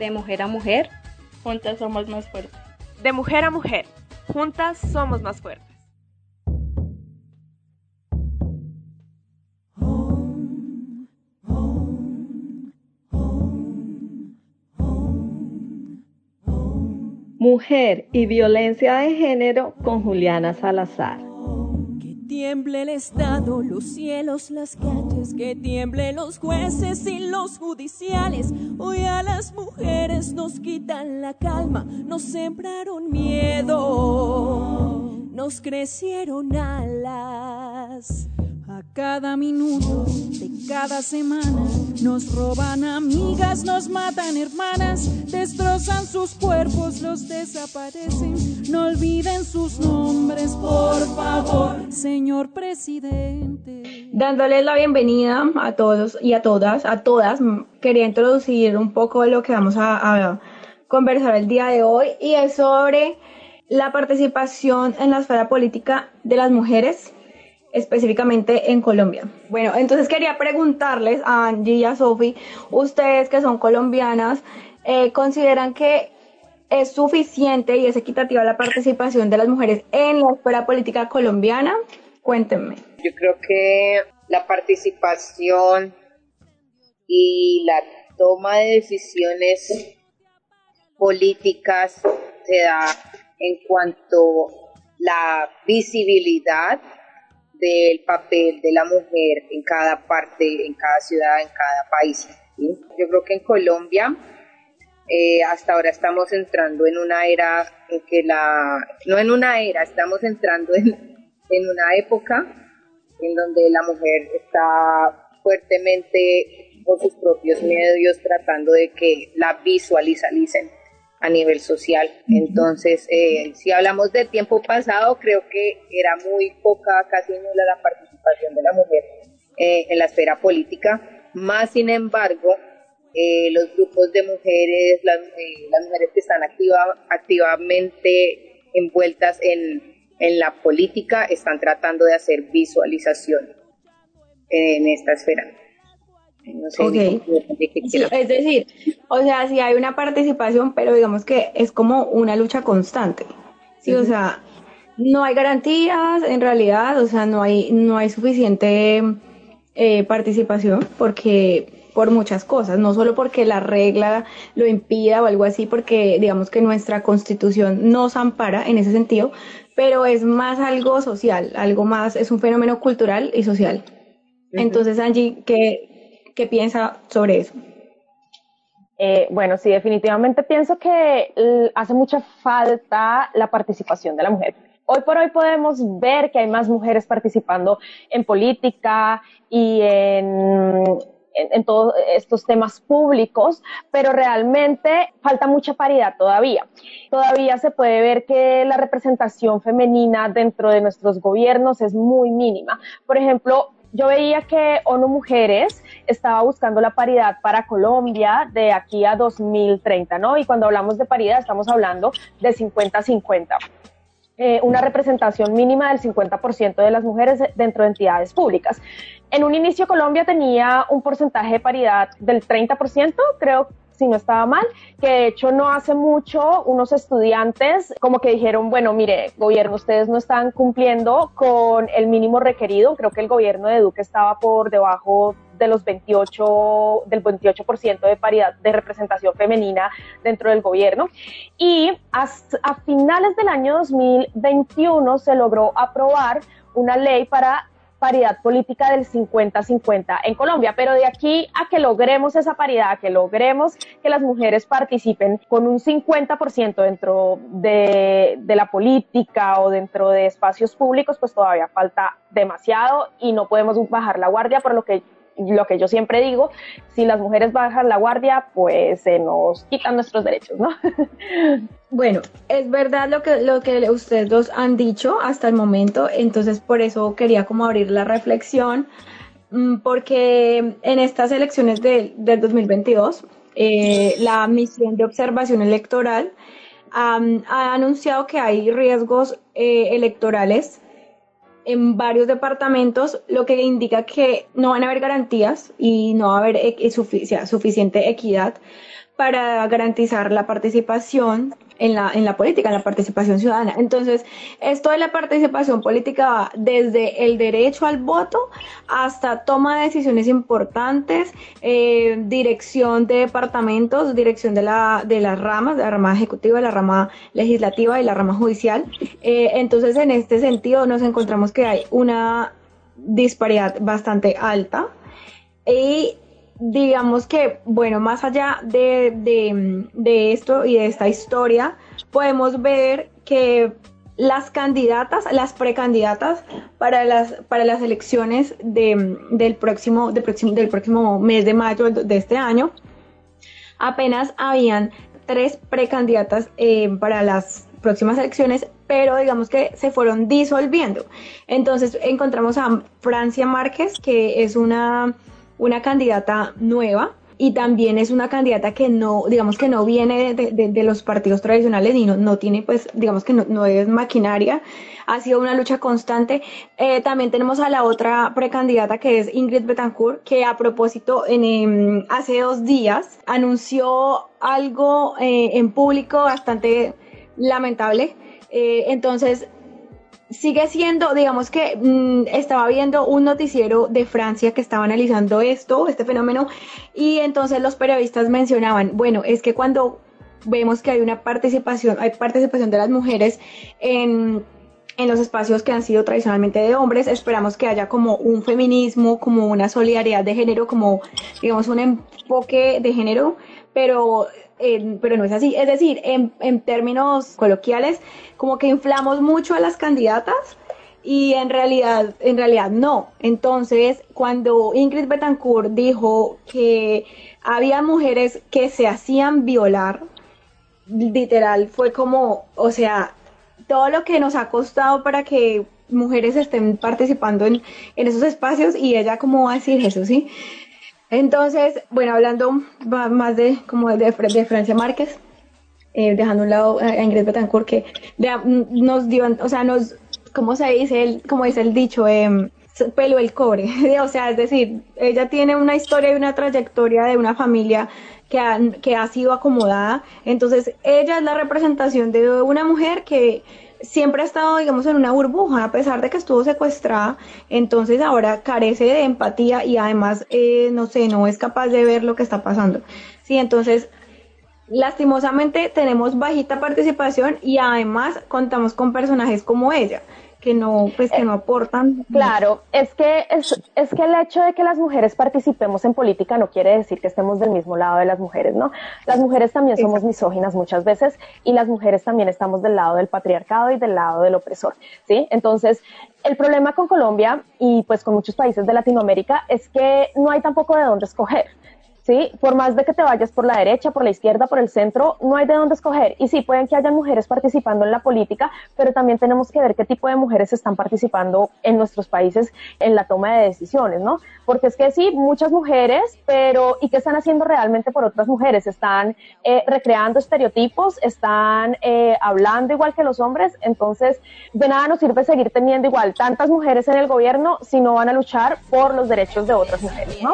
De mujer a mujer, juntas somos más fuertes. De mujer a mujer, juntas somos más fuertes. Mujer y violencia de género con Juliana Salazar. Tiemble el Estado, los cielos, las calles, que tiemble los jueces y los judiciales. Hoy a las mujeres nos quitan la calma, nos sembraron miedo, nos crecieron alas. A cada minuto de cada semana nos roban amigas, nos matan hermanas, destrozan sus cuerpos, los desaparecen. No olviden sus nombres, por favor, señor presidente. Dándoles la bienvenida a todos y a todas, a todas, quería introducir un poco de lo que vamos a, a conversar el día de hoy y es sobre la participación en la esfera política de las mujeres específicamente en Colombia. Bueno, entonces quería preguntarles a Angie y a Sophie, ustedes que son colombianas, eh, ¿consideran que es suficiente y es equitativa la participación de las mujeres en la esfera política colombiana? Cuéntenme. Yo creo que la participación y la toma de decisiones políticas se da en cuanto la visibilidad del papel de la mujer en cada parte, en cada ciudad, en cada país. Yo creo que en Colombia eh, hasta ahora estamos entrando en una era en que la, no en una era, estamos entrando en, en una época en donde la mujer está fuertemente por sus propios medios tratando de que la visualicen a nivel social. Entonces, eh, si hablamos del tiempo pasado, creo que era muy poca, casi nula la participación de la mujer eh, en la esfera política. Más sin embargo, eh, los grupos de mujeres, las, las mujeres que están activa, activamente envueltas en, en la política, están tratando de hacer visualización en esta esfera. No sé es decir, o sea, sí hay una participación, pero digamos que es como una lucha constante. Sí, o sea, no hay garantías en realidad, o sea, no hay, no hay suficiente eh, participación porque por muchas cosas, no solo porque la regla lo impida o algo así, porque digamos que nuestra constitución nos ampara en ese sentido, pero es más algo social, algo más, es un fenómeno cultural y social. Entonces, Angie, ¿qué, ¿Qué piensa sobre eso? Eh, bueno, sí, definitivamente pienso que hace mucha falta la participación de la mujer. Hoy por hoy podemos ver que hay más mujeres participando en política y en, en, todos estos temas públicos, pero realmente falta mucha paridad todavía. Todavía se puede ver que la representación femenina dentro de nuestros gobiernos es muy mínima. Por ejemplo, yo veía que ONU Mujeres estaba buscando la paridad para Colombia de aquí a 2030, ¿no? Y cuando hablamos de paridad estamos hablando de 50-50. Eh, una representación mínima del 50% de las mujeres dentro de entidades públicas. En un inicio Colombia tenía un porcentaje de paridad del 30%, creo si no estaba mal, que de hecho no hace mucho unos estudiantes como que dijeron, bueno, mire, gobierno, ustedes no están cumpliendo con el mínimo requerido, creo que el gobierno de Duque estaba por debajo de los 28, del 28% de paridad de representación femenina dentro del gobierno. Y a finales del año 2021 se logró aprobar una ley para paridad política del 50-50 en Colombia, pero de aquí a que logremos esa paridad, a que logremos que las mujeres participen con un 50% dentro de, de la política o dentro de espacios públicos, pues todavía falta demasiado y no podemos bajar la guardia, por lo que lo que yo siempre digo, si las mujeres bajan la guardia, pues se nos quitan nuestros derechos, ¿no? Bueno, es verdad lo que, lo que ustedes dos han dicho hasta el momento, entonces por eso quería como abrir la reflexión, mm, porque en estas elecciones del 2022, eh, la misión de observación electoral ha anunciado que hay riesgos eh, electorales en varios departamentos, lo que indica que no van a haber garantías y no va a haber suficiente equidad para garantizar la participación en la, en la política, en la participación ciudadana. Entonces, esto de la participación política va desde el derecho al voto hasta toma de decisiones importantes, eh, dirección de departamentos, dirección de, la, de las ramas, de la rama ejecutiva, la rama legislativa y la rama judicial. Eh, entonces, en este sentido, nos encontramos que hay una disparidad bastante alta. Y digamos que, bueno, más allá de, de, esto y de esta historia, podemos ver que las candidatas, las precandidatas para las, para las elecciones de, del, próximo, de próximo, del próximo mes de mayo de este año, apenas habían tres precandidatas eh, para las próximas elecciones, pero digamos que se fueron disolviendo. Entonces encontramos a Francia Márquez, que es una una candidata nueva y también es una candidata que no, digamos que no viene de, los partidos tradicionales y no, tiene, pues, digamos que no, es maquinaria. Ha sido una lucha constante. Eh, también tenemos a la otra precandidata que es Ingrid Betancourt, que a propósito, en, em, hace dos días anunció algo eh, en público bastante lamentable. Eh, entonces, sigue siendo, digamos que mm, estaba viendo un noticiero de Francia que estaba analizando esto, este fenómeno, y entonces los periodistas mencionaban, bueno, es que cuando vemos que hay una participación, hay participación de las mujeres en en los espacios que han sido tradicionalmente de hombres, esperamos que haya como un feminismo, como una solidaridad de género, como digamos un enfoque de género, pero pero no es así. Es decir, en, en términos coloquiales, como que inflamos mucho a las candidatas y en realidad, en realidad no. Entonces, cuando Ingrid Betancourt dijo que había mujeres que se hacían violar, literal, fue como, o sea, todo lo que nos ha costado para que mujeres estén participando en, en esos espacios y ella como va a decir eso, ¿sí? Entonces, bueno, hablando más de como de, Francia Márquez, eh, dejando un lado a Ingrid Betancourt, que nos dio, o sea, nos, ¿cómo se dice? El, como dice el dicho, eh, pelo el cobre. o sea, es decir, ella tiene una historia y una trayectoria de una familia que que ha sido acomodada. Entonces, ella es la representación de una mujer que siempre ha estado, digamos, en una burbuja, a pesar de que estuvo secuestrada, entonces ahora carece de empatía y además, eh, no sé, no es capaz de ver lo que está pasando. Sí, entonces, lastimosamente tenemos bajita participación y además contamos con personajes como ella que no, pues que no aportan. Claro, es que es, es que el hecho de que las mujeres participemos en política no quiere decir que estemos del mismo lado de las mujeres, ¿no? Las mujeres también somos misóginas muchas veces y las mujeres también estamos del lado del patriarcado y del lado del opresor, ¿sí? Entonces, el problema con Colombia y pues con muchos países de Latinoamérica es que no hay tampoco de dónde escoger. ¿Sí? Por más de que te vayas por la derecha, por la izquierda, por el centro, no hay de dónde escoger. Y sí, pueden que haya mujeres participando en la política, pero también tenemos que ver qué tipo de mujeres están participando en nuestros países en la toma de decisiones, ¿no? Porque es que sí, muchas mujeres, pero ¿y qué están haciendo realmente por otras mujeres? Están eh, recreando estereotipos, están eh, hablando igual que los hombres, entonces de nada nos sirve seguir teniendo igual tantas mujeres en el gobierno si no van a luchar por los derechos de otras mujeres, ¿no?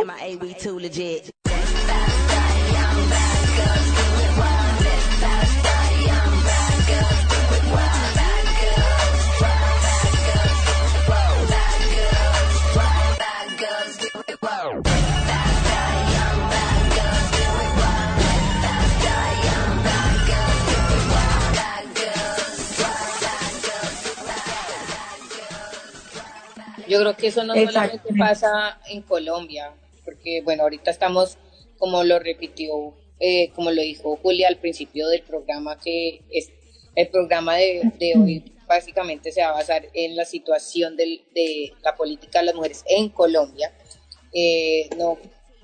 Yo creo que eso no solamente pasa en Colombia, porque bueno, ahorita estamos, como lo repitió, eh, como lo dijo Julia al principio del programa, que es el programa de, hoy básicamente se va a basar en la situación de la política de las mujeres en Colombia. Eh, no,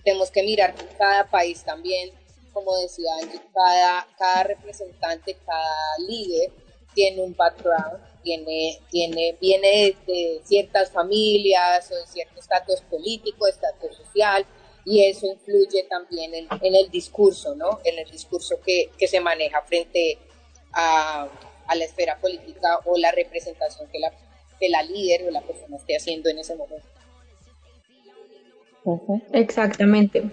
tenemos que mirar cada país también, como decía cada, cada representante, cada líder tiene un background, tiene, tiene, viene de, ciertas familias o de cierto estatus político, estatus social, y eso influye también en, el discurso, ¿no? En el discurso que, que se maneja frente a, a, la esfera política o la representación que la, que la líder o la persona esté haciendo en ese momento. Exactamente.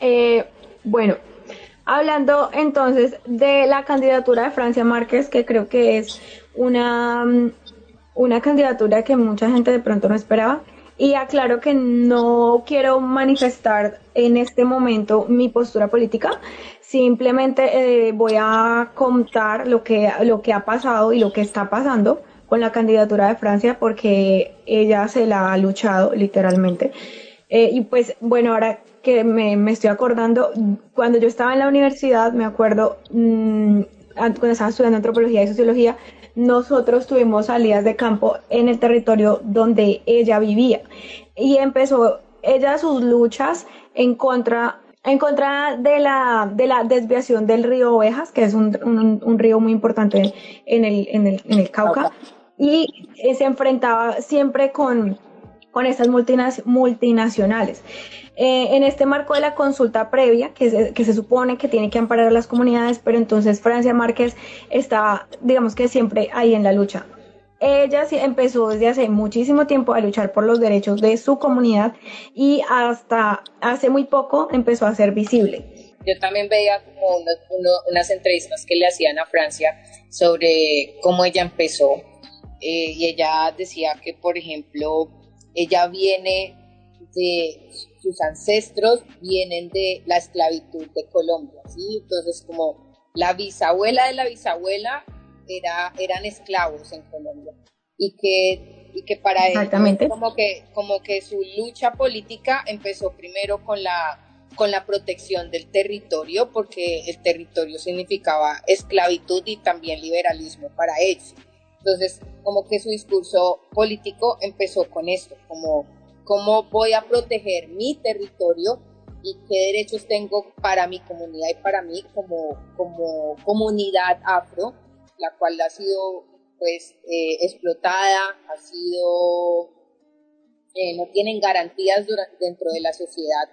Eh, bueno, hablando entonces de la candidatura de Francia Márquez, que creo que es una, una candidatura que mucha gente de pronto no esperaba. Y aclaro que no quiero manifestar en este momento mi postura política, simplemente eh, voy a contar lo que, lo que ha pasado y lo que está pasando con la candidatura de Francia porque ella se la ha luchado literalmente. Eh, y pues bueno, ahora que me, estoy acordando, cuando yo estaba en la universidad, me acuerdo, mm, cuando estaba estudiando antropología y sociología, nosotros tuvimos salidas de campo en el territorio donde ella vivía. Y empezó ella sus luchas en contra en contra de la, de la desviación del río Ovejas, que es un, un, río muy importante en el, en el, en el Cauca, y se enfrentaba siempre con, con estas multinacionales. Eh, en este marco de la consulta previa, que se, que se supone que tiene que amparar a las comunidades, pero entonces Francia Márquez está, digamos que siempre ahí en la lucha. Ella empezó desde hace muchísimo tiempo a luchar por los derechos de su comunidad y hasta hace muy poco empezó a ser visible. Yo también veía como unas entrevistas que le hacían a Francia sobre cómo ella empezó eh, y ella decía que, por ejemplo, ella viene de sus ancestros, vienen de la esclavitud de Colombia, ¿sí? Entonces, como la bisabuela de la bisabuela era, eran esclavos en Colombia y que, y que para Exactamente. como que, como que su lucha política empezó primero con la con la protección del territorio, porque el territorio significaba esclavitud y también liberalismo para ellos. Entonces, como que su discurso político empezó con esto, como cómo voy a proteger mi territorio y qué derechos tengo para mi comunidad y para mí como, como comunidad afro, la cual ha sido pues eh, explotada, ha sido, eh, no tienen garantías dentro de la sociedad,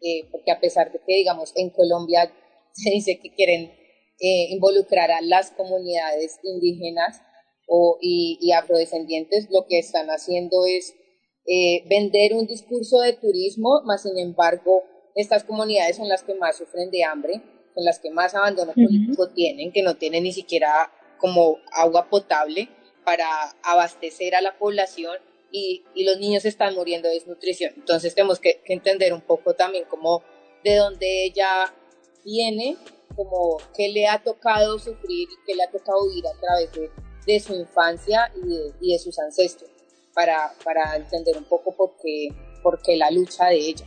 eh, porque a pesar de que digamos en Colombia se dice que quieren involucrar a las comunidades indígenas, o, y, afrodescendientes lo que están haciendo es eh, vender un discurso de turismo, más sin embargo, estas comunidades son las que más sufren de hambre, son las que más abandono político tienen, que no tienen ni siquiera como agua potable para abastecer a la población y, y los niños están muriendo de desnutrición. Entonces tenemos que, que entender un poco también como de dónde ella viene, como qué le ha tocado sufrir y qué le ha tocado vivir a través de de su infancia y de, sus ancestros, para, para, entender un poco por qué, por qué la lucha de ella.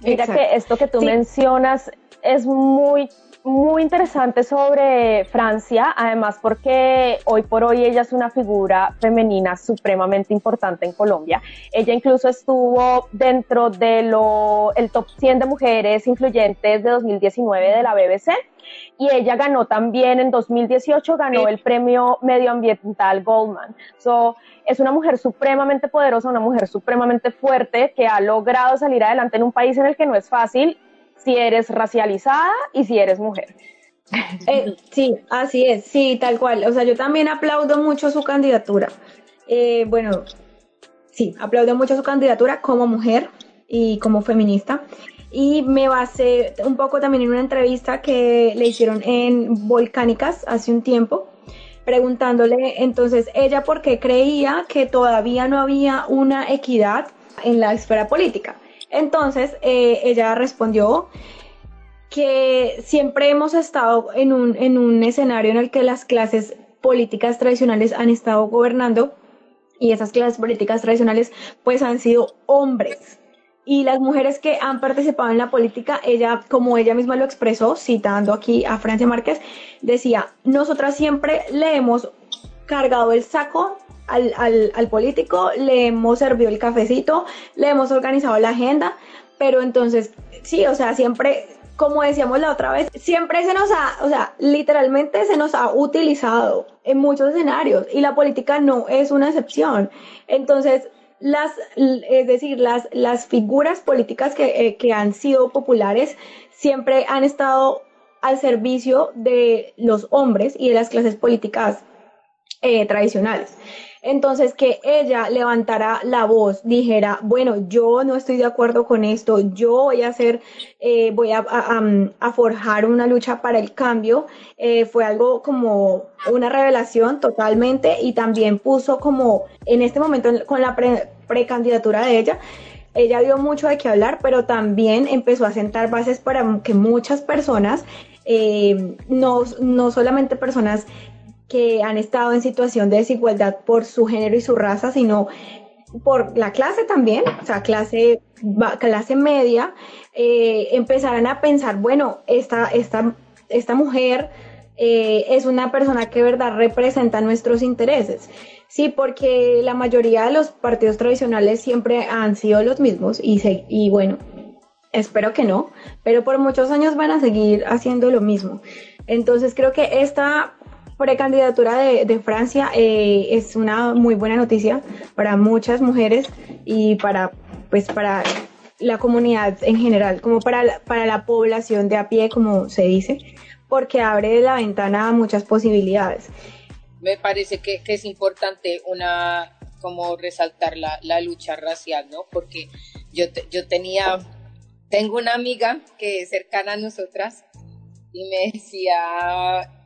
Mira que esto que tú mencionas es muy muy interesante sobre Francia, además porque hoy por hoy ella es una figura femenina supremamente importante en Colombia. Ella incluso estuvo dentro de lo, el top 100 de mujeres influyentes de 2019 de la BBC y ella ganó también en 2018 ganó el premio medioambiental Goldman. So, es una mujer supremamente poderosa, una mujer supremamente fuerte que ha logrado salir adelante en un país en el que no es fácil si eres racializada y si eres mujer. Eh, sí, así es, sí, tal cual. O sea, yo también aplaudo mucho su candidatura. Eh, bueno, sí, aplaudo mucho su candidatura como mujer y como feminista. Y me basé un poco también en una entrevista que le hicieron en Volcánicas hace un tiempo, preguntándole entonces ella por qué creía que todavía no había una equidad en la esfera política. Entonces eh, ella respondió que siempre hemos estado en un, en un escenario en el que las clases políticas tradicionales han estado gobernando y esas clases políticas tradicionales pues han sido hombres. Y las mujeres que han participado en la política, ella, como ella misma lo expresó, citando aquí a Francia Márquez, decía, nosotras siempre le hemos cargado el saco al, al, al, político, le hemos servido el cafecito, le hemos organizado la agenda, pero entonces, sí, o sea, siempre, como decíamos la otra vez, siempre se nos ha, o sea, literalmente se nos ha utilizado en muchos escenarios y la política no es una excepción. Entonces, las, es decir, las, las figuras políticas que, eh, que han sido populares siempre han estado al servicio de los hombres y de las clases políticas eh, tradicionales. Entonces, que ella levantara la voz, dijera, bueno, yo no estoy de acuerdo con esto, yo voy a hacer, eh, voy a, forjar una lucha para el cambio, eh, fue algo como una revelación totalmente y también puso como en este momento con la precandidatura de ella, ella dio mucho de qué hablar, pero también empezó a sentar bases para que muchas personas, eh, no, no solamente personas que han estado en situación de desigualdad por su género y su raza, sino por la clase también, o sea, clase, clase media, eh, empezarán a pensar, bueno, esta, esta, esta mujer eh, es una persona que verdad representa nuestros intereses. Sí, porque la mayoría de los partidos tradicionales siempre han sido los mismos y, se, y bueno, espero que no, pero por muchos años van a seguir haciendo lo mismo. Entonces creo que esta precandidatura de, de Francia eh, es una muy buena noticia para muchas mujeres y para, pues, para la comunidad en general, como para la, para la población de a pie, como se dice, porque abre la ventana a muchas posibilidades. Me parece que, es importante una como resaltar la, la, lucha racial, ¿no? Porque yo, yo tenía, tengo una amiga que cercana a nosotras y me decía,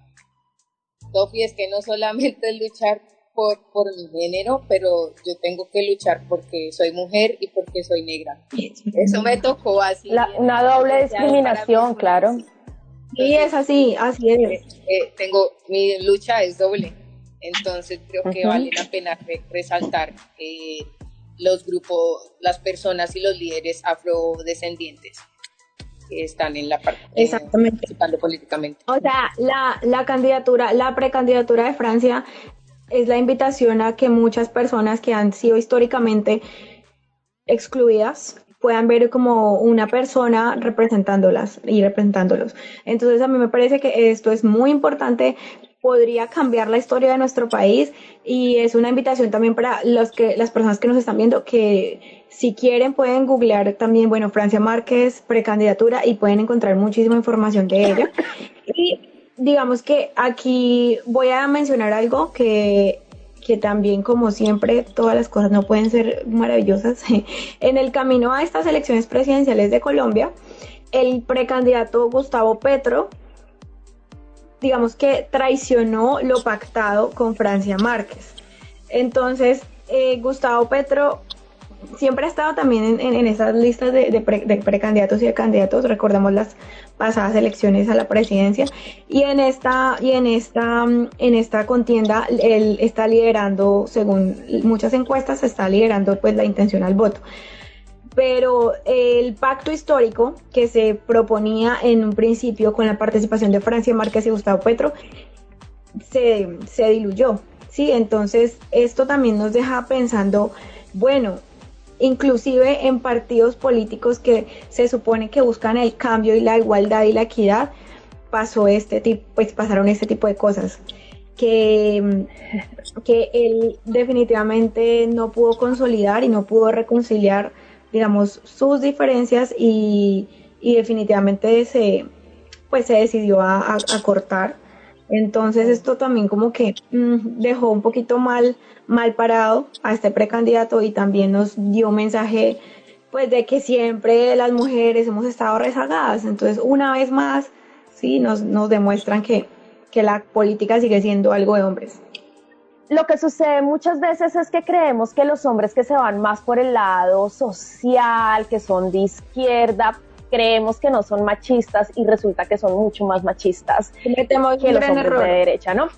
Sofi, es que no solamente es luchar por, por mi género, pero yo tengo que luchar porque soy mujer y porque soy negra. Eso me tocó así. una doble discriminación, claro. Sí, es así, así es. Eh, tengo, mi lucha es doble. Entonces creo que vale la pena resaltar eh, los grupos, las personas y los líderes afrodescendientes que están en la parte Exactamente. participando políticamente. O sea, la, la candidatura, la precandidatura de Francia es la invitación a que muchas personas que han sido históricamente excluidas puedan ver como una persona representándolas y representándolos. Entonces a mí me parece que esto es muy importante podría cambiar la historia de nuestro país y es una invitación también para los que las personas que nos están viendo que si quieren pueden googlear también bueno Francia Márquez precandidatura y pueden encontrar muchísima información de ella y digamos que aquí voy a mencionar algo que que también como siempre todas las cosas no pueden ser maravillosas en el camino a estas elecciones presidenciales de Colombia el precandidato Gustavo Petro digamos que traicionó lo pactado con Francia Márquez. Entonces, eh, Gustavo Petro siempre ha estado también en, esas listas de, precandidatos y de candidatos, recordemos las pasadas elecciones a la presidencia, y en esta, y en esta, en esta contienda él está liderando, según muchas encuestas, está liderando pues la intención al voto pero el pacto histórico que se proponía en un principio con la participación de Francia Márquez y Gustavo Petro se, se diluyó. ¿sí? Entonces esto también nos deja pensando, bueno, inclusive en partidos políticos que se supone que buscan el cambio y la igualdad y la equidad, pasó este tipo, pues pasaron este tipo de cosas que, que él definitivamente no pudo consolidar y no pudo reconciliar digamos, sus diferencias y, definitivamente se, pues se decidió a, cortar. Entonces esto también como que mm, dejó un poquito mal, mal parado a este precandidato y también nos dio un mensaje pues de que siempre las mujeres hemos estado rezagadas. Entonces una vez más, sí, nos, nos demuestran que, que la política sigue siendo algo de hombres lo que sucede muchas veces es que creemos que los hombres que se van más por el lado social, que son de izquierda, creemos que no son machistas y resulta que son mucho más machistas que los hombres de derecha, ¿no?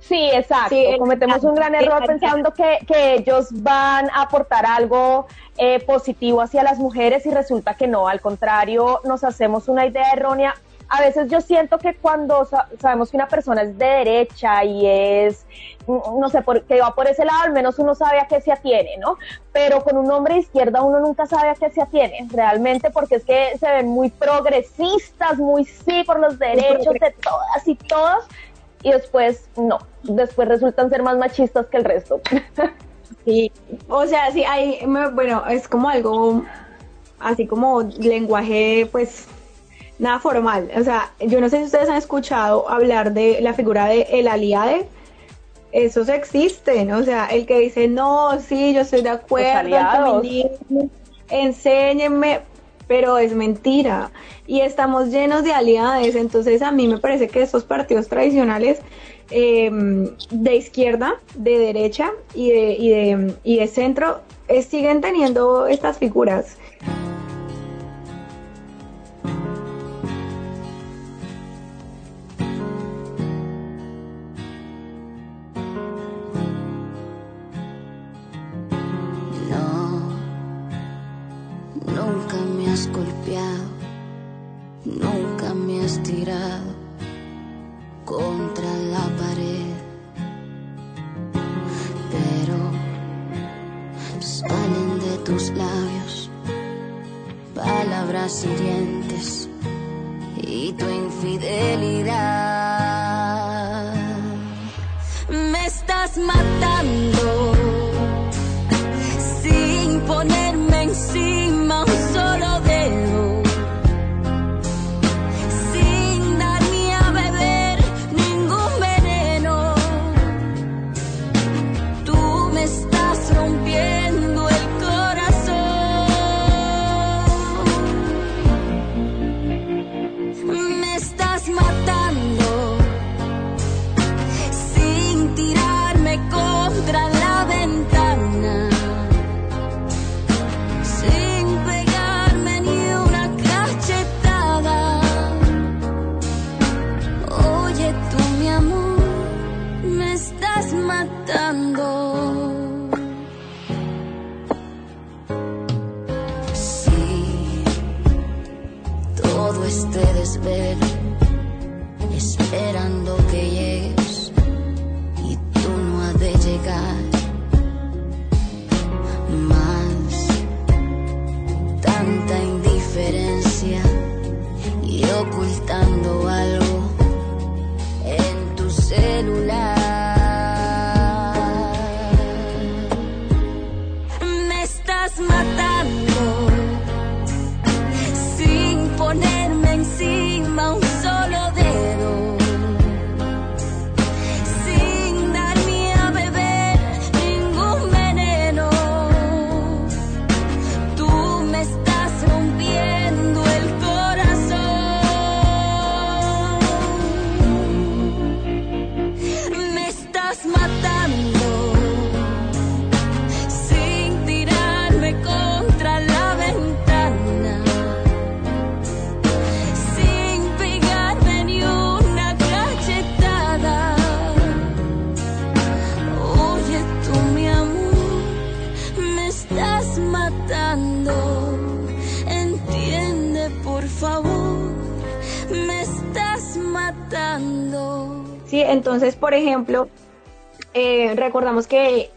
Sí, exacto. cometemos un gran error pensando que, que, ellos van a aportar algo eh, positivo hacia las mujeres y resulta que no. Al contrario, nos hacemos una idea errónea a veces yo siento que cuando sabemos que una persona es de derecha y es, no sé, que va por ese lado, al menos uno sabe a qué se atiene, ¿no? Pero con un hombre de izquierda uno nunca sabe a qué se atiene, realmente, porque es que se ven muy progresistas, muy sí por los derechos de todas y todos, y después no, después resultan ser más machistas que el resto. Sí, o sea, sí, hay, bueno, es como algo así como lenguaje, pues nada formal. O sea, yo no sé si ustedes han escuchado hablar de la figura de el aliade. Esos existen, o sea, el que dice, no, sí, yo estoy de acuerdo, enséñenme, pero es mentira. Y estamos llenos de aliades, entonces a mí me parece que estos partidos tradicionales em, de izquierda, de derecha y de, y de, y de centro eh, siguen teniendo estas figuras. Nunca me has tirado contra la pared, pero salen de tus labios palabras hirientes y tu infidelidad. Me estás matando Entonces, por ejemplo, eh, recordamos que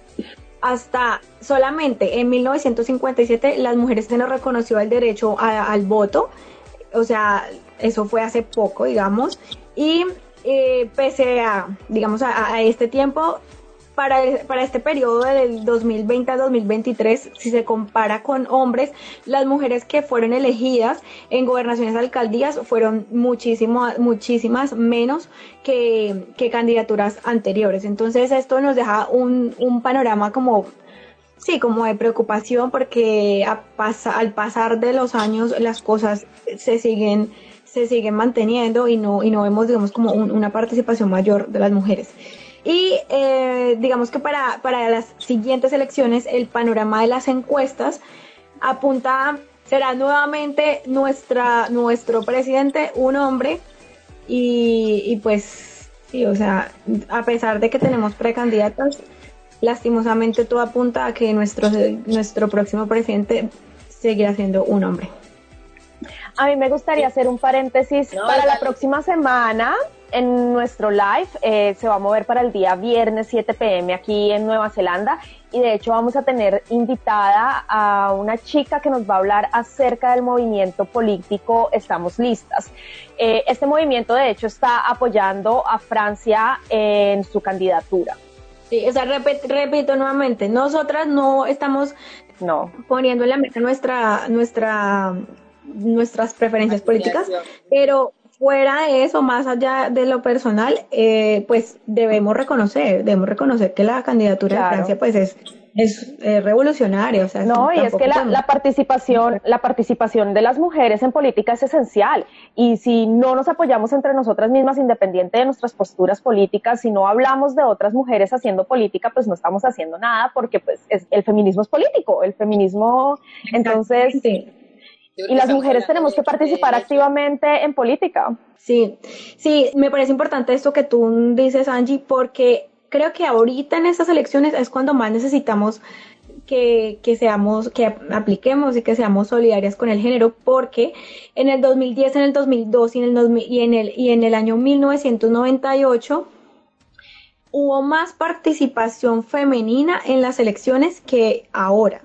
hasta solamente en 1957 las mujeres se nos reconoció el derecho al voto, o sea, eso fue hace poco, digamos, y eh, pese a, digamos, a, este tiempo, para, este periodo del 2020 al 2023, si se compara con hombres, las mujeres que fueron elegidas en gobernaciones alcaldías fueron muchísimas muchísimas menos que, candidaturas anteriores. Entonces esto nos deja un, un panorama como Sí, como de preocupación porque a al pasar de los años las cosas se siguen se siguen manteniendo y no y no vemos digamos como una participación mayor de las mujeres. Y eh, digamos que para, para las siguientes elecciones el panorama de las encuestas apunta, será nuevamente nuestra, nuestro presidente un hombre y, y pues sí, o sea, a pesar de que tenemos precandidatas, lastimosamente todo apunta a que nuestro, nuestro próximo presidente seguirá siendo un hombre. A mí me gustaría hacer un paréntesis para la próxima semana. En nuestro live eh, se va a mover para el día viernes 7 pm aquí en Nueva Zelanda y de hecho vamos a tener invitada a una chica que nos va a hablar acerca del movimiento político Estamos Listas. Eh, este movimiento de hecho está apoyando a Francia en su candidatura. Sí, o sea, repito nuevamente, nosotras no estamos no. poniendo en la mesa nuestra, nuestra, nuestras preferencias políticas, pero fuera de eso, más allá de lo personal, eh, pues debemos reconocer, debemos reconocer que la candidatura de Francia pues es es revolucionario. O sea, no, y es que la, participación, la participación de las mujeres en política es esencial. Y si no nos apoyamos entre nosotras mismas, independiente de nuestras posturas políticas, si no hablamos de otras mujeres haciendo política, pues no estamos haciendo nada porque pues es, el feminismo es político. El feminismo, entonces... Y las mujeres tenemos que participar activamente en política. Sí, sí, me parece importante esto que tú dices, Angie, porque creo que ahorita en estas elecciones es cuando más necesitamos que, seamos, que apliquemos y que seamos solidarias con el género, porque en el 2010, en el 2002 y en el, y en el, y en el año 1998 hubo más participación femenina en las elecciones que ahora.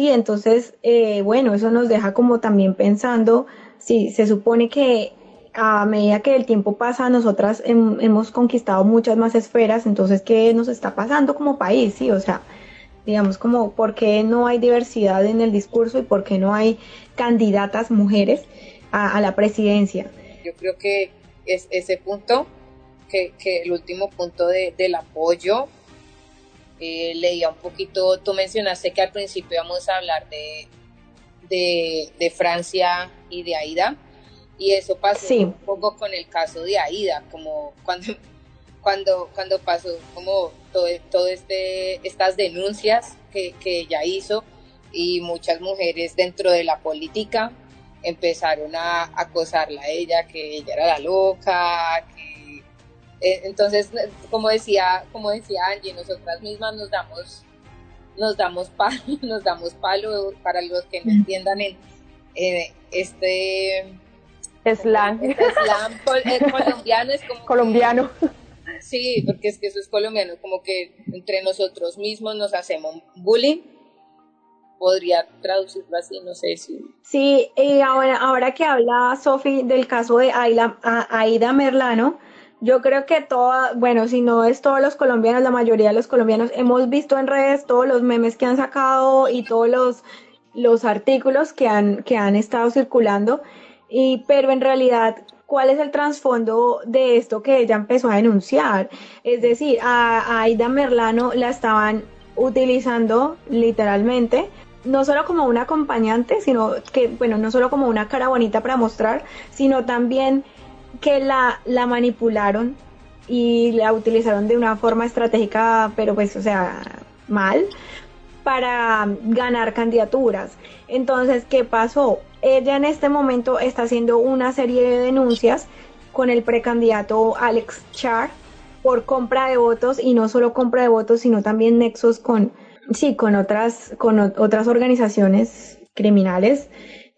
Sí, entonces, eh, bueno, eso nos deja como también pensando, si se supone que a medida que el tiempo pasa, nosotras hemos conquistado muchas más esferas, entonces, ¿qué nos está pasando como país? Sí, o sea, digamos como, ¿por qué no hay diversidad en el discurso y por qué no hay candidatas mujeres a, la presidencia? Yo creo que es ese punto, que, el último punto del apoyo, eh, leía un poquito, tú mencionaste que al principio íbamos a hablar de, de, de Francia y de Aida y eso pasó un poco con el caso de Aida, como cuando, cuando, cuando pasó como todo, todo este, estas denuncias que, que ella hizo y muchas mujeres dentro de la política empezaron a acosarla a ella, que ella era la loca, que entonces como decía, como decía Angie, nosotras mismas nos damos, nos damos palo, nos damos palo para los que no entiendan en este Slang. Slang eh, colombiano es como... Colombiano. sí, porque es que eso es colombiano, como que entre nosotros mismos nos hacemos bullying. Podría traducirlo así, no sé si... Sí, y ahora, ahora que habla Sofi del caso de Aida, Aida Merlano, yo creo que toda, bueno, si no es todos los colombianos, la mayoría de los colombianos hemos visto en redes todos los memes que han sacado y todos los, los artículos que han, que han estado circulando y, pero en realidad, ¿cuál es el trasfondo de esto que ella empezó a denunciar? Es decir, a, Aida Merlano la estaban utilizando literalmente no solo como una acompañante, sino que, bueno, no solo como una cara bonita para mostrar, sino también que la, la manipularon y la utilizaron de una forma estratégica, pero pues, o sea, mal, para ganar candidaturas. Entonces, ¿qué pasó? Ella en este momento está haciendo una serie de denuncias con el precandidato Alex Char por compra de votos y no solo compra de votos, sino también nexos con, sí, con otras, con otras organizaciones criminales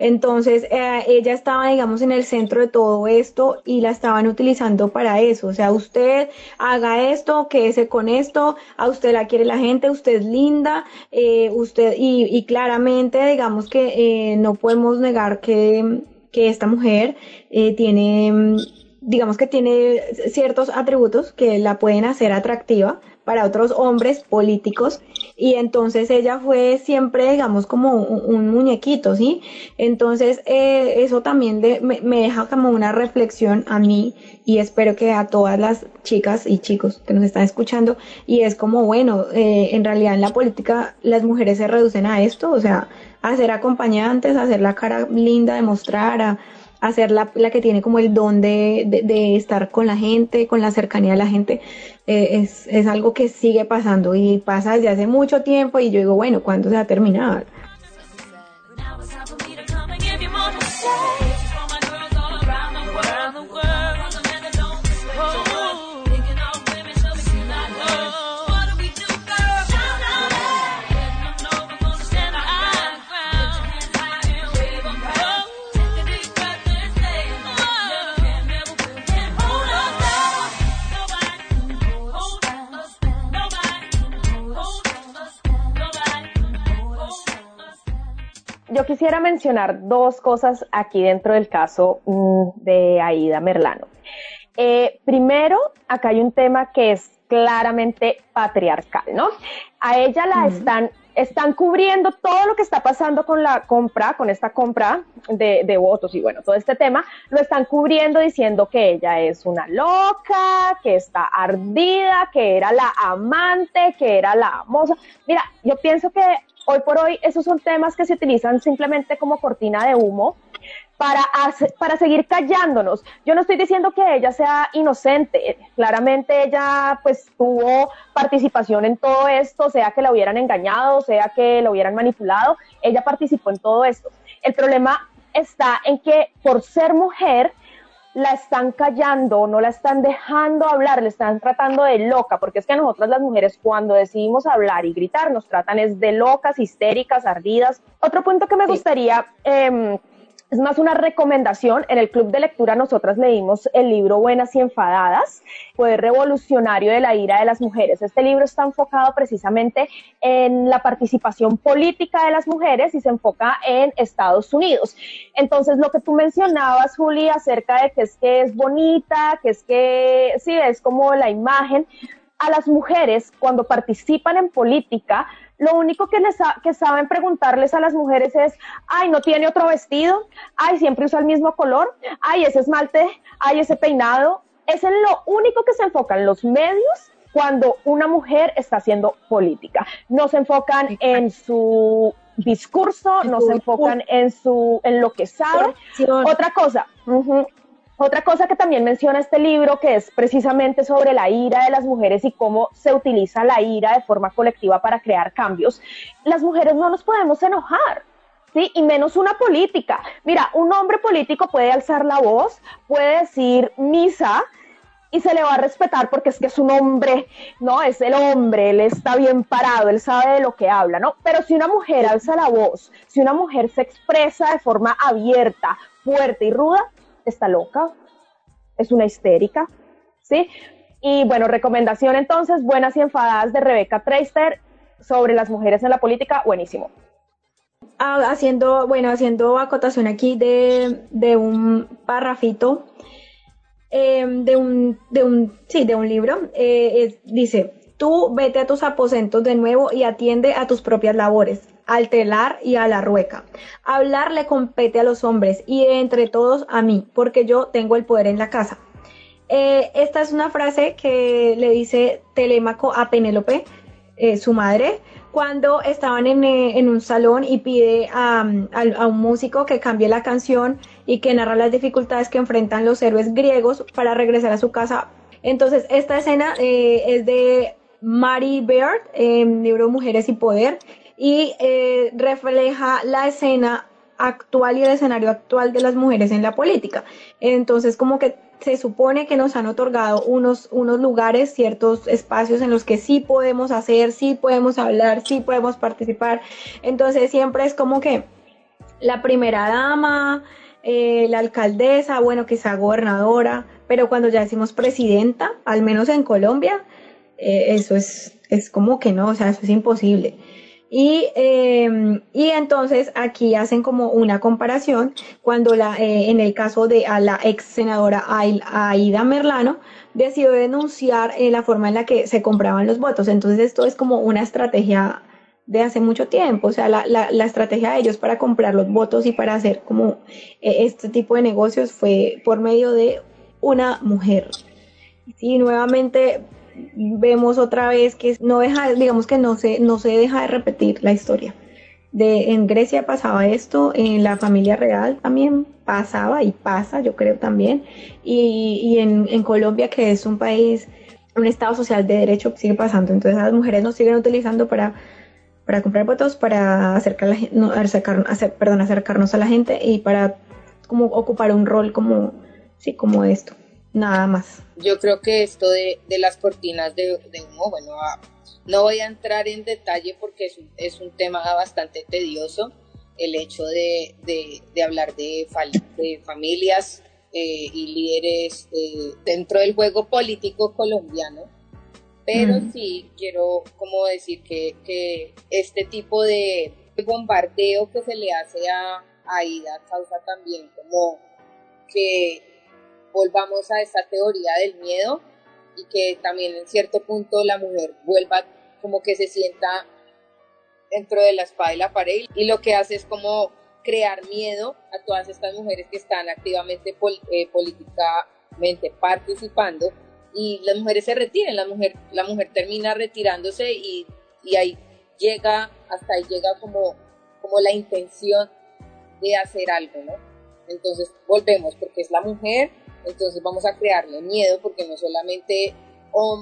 entonces, eh, ella estaba, digamos, en el centro de todo esto y la estaban utilizando para eso. O sea, usted haga esto, quédese con esto, a usted la quiere la gente, usted es linda, eh, usted, y, y, claramente, digamos que eh, no podemos negar que, que esta mujer tiene, digamos que tiene ciertos atributos que la pueden hacer atractiva para otros hombres políticos y entonces ella fue siempre, digamos, como un, muñequito, ¿sí? Entonces eh, eso también me, deja como una reflexión a mí y espero que a todas las chicas y chicos que nos están escuchando y es como, bueno, eh, en realidad en la política las mujeres se reducen a esto, o sea, a ser acompañantes, a hacer la cara linda, de mostrar, a a ser la, la, que tiene como el don de, de, estar con la gente, con la cercanía de la gente, eh, es, es algo que sigue pasando y pasa desde hace mucho tiempo y yo digo, bueno, ¿cuándo se va a terminar? Yo quisiera mencionar dos cosas aquí dentro del caso mm, de Aida Merlano. Eh, primero, acá hay un tema que es claramente patriarcal, ¿no? A ella la están están cubriendo todo lo que está pasando con la compra, con esta compra de, votos y bueno, todo este tema, lo están cubriendo diciendo que ella es una loca, que está ardida, que era la amante, que era la amosa. Mira, yo pienso que hoy por hoy esos son temas que se utilizan simplemente como cortina de humo para, para seguir callándonos. Yo no estoy diciendo que ella sea inocente, claramente ella pues tuvo participación en todo esto, sea que la hubieran engañado, sea que la hubieran manipulado, ella participó en todo esto. El problema está en que por ser mujer, la están callando, no la están dejando hablar, le están tratando de loca, porque es que nosotras las mujeres cuando decidimos hablar y gritar nos tratan es de locas, histéricas, ardidas. Otro punto que me gustaría eh, es más una recomendación. En el club de lectura nosotras leímos el libro Buenas y Enfadadas, Poder Revolucionario de la Ira de las Mujeres. Este libro está enfocado precisamente en la participación política de las mujeres y se enfoca en Estados Unidos. Entonces, lo que tú mencionabas, Juli, acerca de que es que es bonita, que es que, sí, es como la imagen, a las mujeres cuando participan en política, lo único que, les que saben preguntarles a las mujeres es, ay, no tiene otro vestido, ay, siempre usa el mismo color, ay, ese esmalte, ay, ese peinado. Es en lo único que se enfocan los medios cuando una mujer está haciendo política. No se enfocan en su discurso, no se enfocan en su en lo que sabe. Otra cosa, otra cosa que también menciona este libro, que es precisamente sobre la ira de las mujeres y cómo se utiliza la ira de forma colectiva para crear cambios, las mujeres no nos podemos enojar. ¿Sí? Y menos una política. Mira, un hombre político puede alzar la voz, puede decir misa, y se le va a respetar porque es que es un hombre, ¿no? Es el hombre, él está bien parado, él sabe de lo que habla, ¿no? Pero si una mujer alza la voz, si una mujer se expresa de forma abierta, fuerte y ruda, está loca, es una histérica, ¿sí? Y bueno, recomendación entonces, Buenas y Enfadadas de Rebeca Treister sobre las mujeres en la política, buenísimo. Ah, haciendo, bueno, haciendo acotación aquí de, de un parrafito, em, de, un, de, un, sí, de un libro, eh, dice, tú vete a tus aposentos de nuevo y atiende a tus propias labores al telar y a la rueca. Hablar le compete a los hombres y entre todos a mí, porque yo tengo el poder en la casa. Eh, esta es una frase que le dice Telémaco a Penélope, eh, su madre, cuando estaban eh, en, un salón y pide a, un músico que cambie la canción y que narra las dificultades que enfrentan los héroes griegos para regresar a su casa. Entonces, esta escena es de Mary Beard, en libro Mujeres y Poder, y eh, refleja la escena actual y el escenario actual de las mujeres en la política. Entonces, como que se supone que nos han otorgado unos, unos lugares, ciertos espacios en los que sí podemos hacer, sí podemos hablar, sí podemos participar. Entonces, siempre es como que la primera dama, eh, la alcaldesa, bueno, quizá gobernadora, pero cuando ya decimos presidenta, al menos en Colombia, eh, eso es, es como que no, o sea, eso es imposible. Y, em, y entonces aquí hacen como una comparación cuando la, eh, en el caso de a la ex senadora Aida Merlano decidió denunciar eh, la forma en la que se compraban los votos. Entonces esto es como una estrategia de hace mucho tiempo, o sea, la, la, estrategia de ellos para comprar los votos y para hacer como eh, este tipo de negocios fue por medio de una mujer. Y nuevamente vemos otra vez que no deja, digamos que no se, no se deja de repetir la historia. De, en Grecia pasaba esto, en la familia real también pasaba y pasa, yo creo también, y, y en, en, Colombia, que es un país, un estado social de derecho, sigue pasando. Entonces las mujeres nos siguen utilizando para, para comprar votos, para acercar la, no, perdón, acercarnos a la gente y para como ocupar un rol como, sí, como esto nada más. Yo creo que esto de, las cortinas de, humo, bueno, ah, no voy a entrar en detalle porque es un, tema bastante tedioso, el hecho de, hablar de, familias eh, y líderes eh, dentro del juego político colombiano, pero sí quiero como decir que, este tipo de, bombardeo que se le hace a Aida causa también como que volvamos a esa teoría del miedo y que también en cierto punto la mujer vuelva como que se sienta dentro de la espada y la pared y lo que hace es como crear miedo a todas estas mujeres que están activamente eh, políticamente participando y las mujeres se retiran, la mujer, la mujer termina retirándose y, y ahí llega, hasta ahí llega como, como la intención de hacer algo, ¿no? Entonces volvemos, porque es la mujer, entonces vamos a crearle miedo, porque no solamente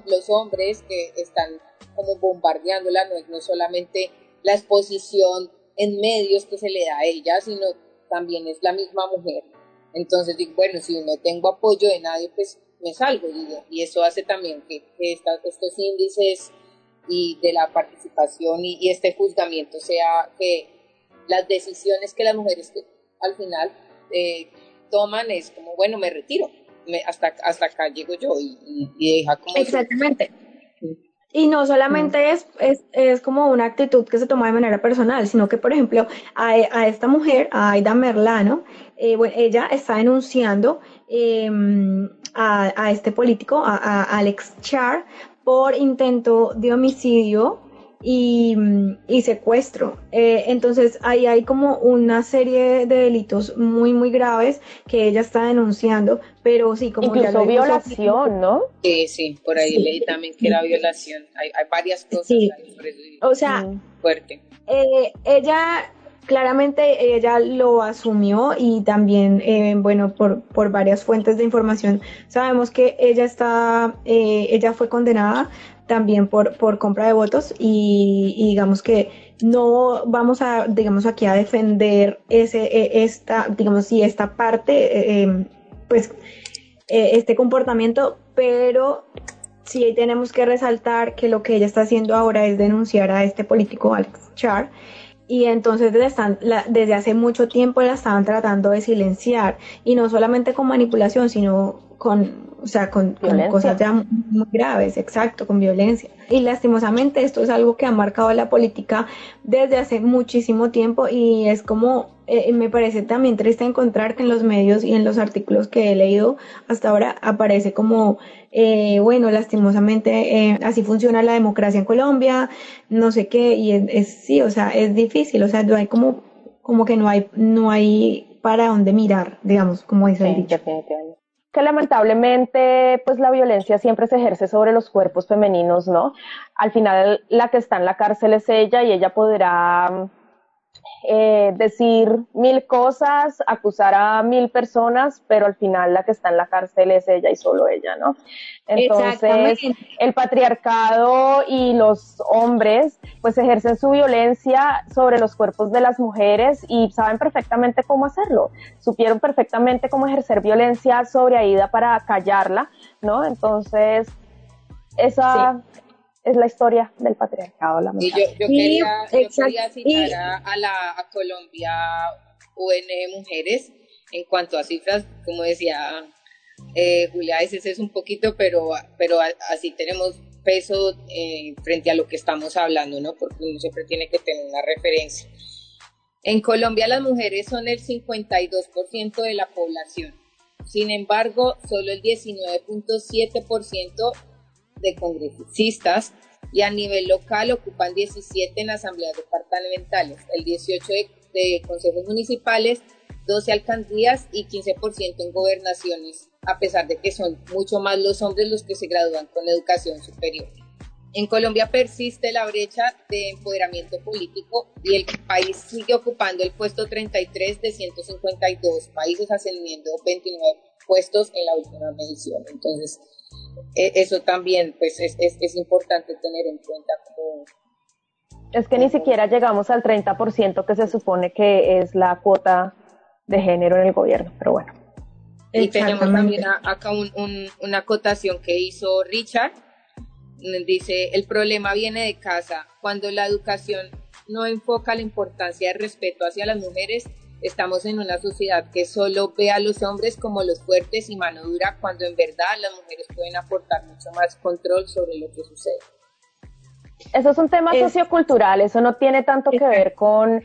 los hombres que están como bombardeándola, no es no solamente la exposición en medios que se le da a ella, sino también es la misma mujer. Entonces digo, bueno, si no tengo apoyo de nadie, pues me salgo. Y, eso hace también que, estos índices y de la participación y, este juzgamiento sea que las decisiones que las mujeres al final eh, toman es como, bueno, me retiro, hasta, hasta acá llego yo y, deja como... Exactamente. Y no solamente es, es, es, como una actitud que se toma de manera personal, sino que, por ejemplo, a, a esta mujer, a Aida Merlano, eh, bueno, ella está denunciando em, a, a, este político, a, a, Alex Char, por intento de homicidio y, y secuestro. Eh, entonces ahí hay como una serie de delitos muy, muy graves que ella está denunciando, pero sí, como Incluso ya violación, ¿no? Sí, sí, por ahí leí también que era violación. Hay, hay varias cosas sí. o sea, fuerte. Eh, ella claramente ella lo asumió y también, eh, bueno, por, por varias fuentes de información sabemos que ella está, eh, ella fue condenada también por, por compra de votos y, digamos que no vamos a, digamos, aquí a defender ese, e, esta, digamos, sí, esta parte, eh, em, pues, eh, este comportamiento, pero sí tenemos que resaltar que lo que ella está haciendo ahora es denunciar a este político Alex Char y entonces desde, desde hace mucho tiempo la estaban tratando de silenciar y no solamente con manipulación, sino con o sea, con, cosas ya muy graves, exacto, con violencia. Y lastimosamente esto es algo que ha marcado la política desde hace muchísimo tiempo y es como, eh, me parece también triste encontrar que en los medios y en los artículos que he leído hasta ahora aparece como, eh, bueno, lastimosamente eh, así funciona la democracia en Colombia, no sé qué, y es, sí, o sea, es difícil, o sea, no hay como, como que no hay, no hay para dónde mirar, digamos, como dice el dicho que lamentablemente pues la violencia siempre se ejerce sobre los cuerpos femeninos, ¿no? Al final la que está en la cárcel es ella y ella podrá eh, decir mil cosas, acusar a mil personas, pero al final la que está en la cárcel es ella y solo ella, ¿no? Entonces, el patriarcado y los hombres pues ejercen su violencia sobre los cuerpos de las mujeres y saben perfectamente cómo hacerlo. Supieron perfectamente cómo ejercer violencia sobre Aida para callarla, ¿no? Entonces, esa es la historia del patriarcado. La y yo, yo, quería, citar a, la Colombia UN Mujeres en cuanto a cifras, como decía eh, Julia, ese es un poquito, pero, pero así tenemos peso eh, frente a lo que estamos hablando, ¿no? Porque uno siempre tiene que tener una referencia. En Colombia las mujeres son el 52% de la población. Sin embargo, solo el 19.7% de congresistas y a nivel local ocupan 17 en asambleas departamentales, el 18 de, consejos municipales, 12 alcaldías y 15% en gobernaciones, a pesar de que son mucho más los hombres los que se gradúan con educación superior. En Colombia persiste la brecha de empoderamiento político y el país sigue ocupando el puesto 33 de 152 países, ascendiendo 29 puestos en la última medición. Entonces, eso también pues es, es, importante tener en cuenta es que ni siquiera llegamos al 30% que se supone que es la cuota de género en el gobierno, pero bueno. Y tenemos también acá una acotación que hizo Richard. Dice, el problema viene de casa. Cuando la educación no enfoca la importancia del respeto hacia las mujeres, Estamos en una sociedad que solo ve a los hombres como los fuertes y mano dura, cuando en verdad las mujeres pueden aportar mucho más control sobre lo que sucede. Eso es un tema sociocultural, eso no tiene tanto que ver con,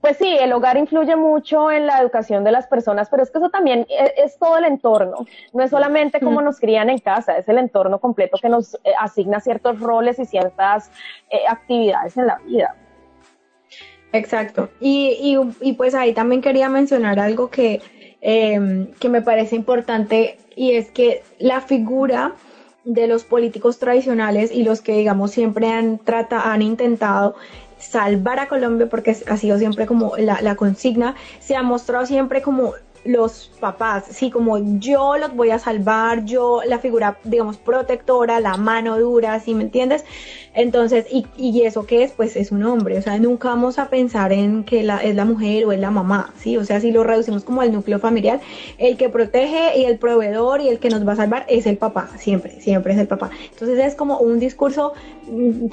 pues sí, el hogar influye mucho en la educación de las personas, pero es que eso también e, es, todo el entorno. No es solamente cómo nos crían en casa, es el entorno completo que nos eh, asigna ciertos roles y ciertas eh, actividades en la vida. Exacto. Y, y, pues ahí también quería mencionar algo que, em, que me parece importante y es que la figura de los políticos tradicionales y los que digamos siempre han trata, han intentado salvar a Colombia porque ha sido siempre como la, la consigna, se ha mostrado siempre como los papás, sí, como yo los voy a salvar, yo la figura, digamos, protectora, la mano dura, ¿sí me entiendes? Entonces, ¿y, y eso qué es? Pues es un hombre, o sea, nunca vamos a pensar en que la, es la mujer o es la mamá, ¿sí? O sea, si lo reducimos como al núcleo familiar, el que protege y el proveedor y el que nos va a salvar es el papá, siempre, siempre es el papá. Entonces es como un discurso,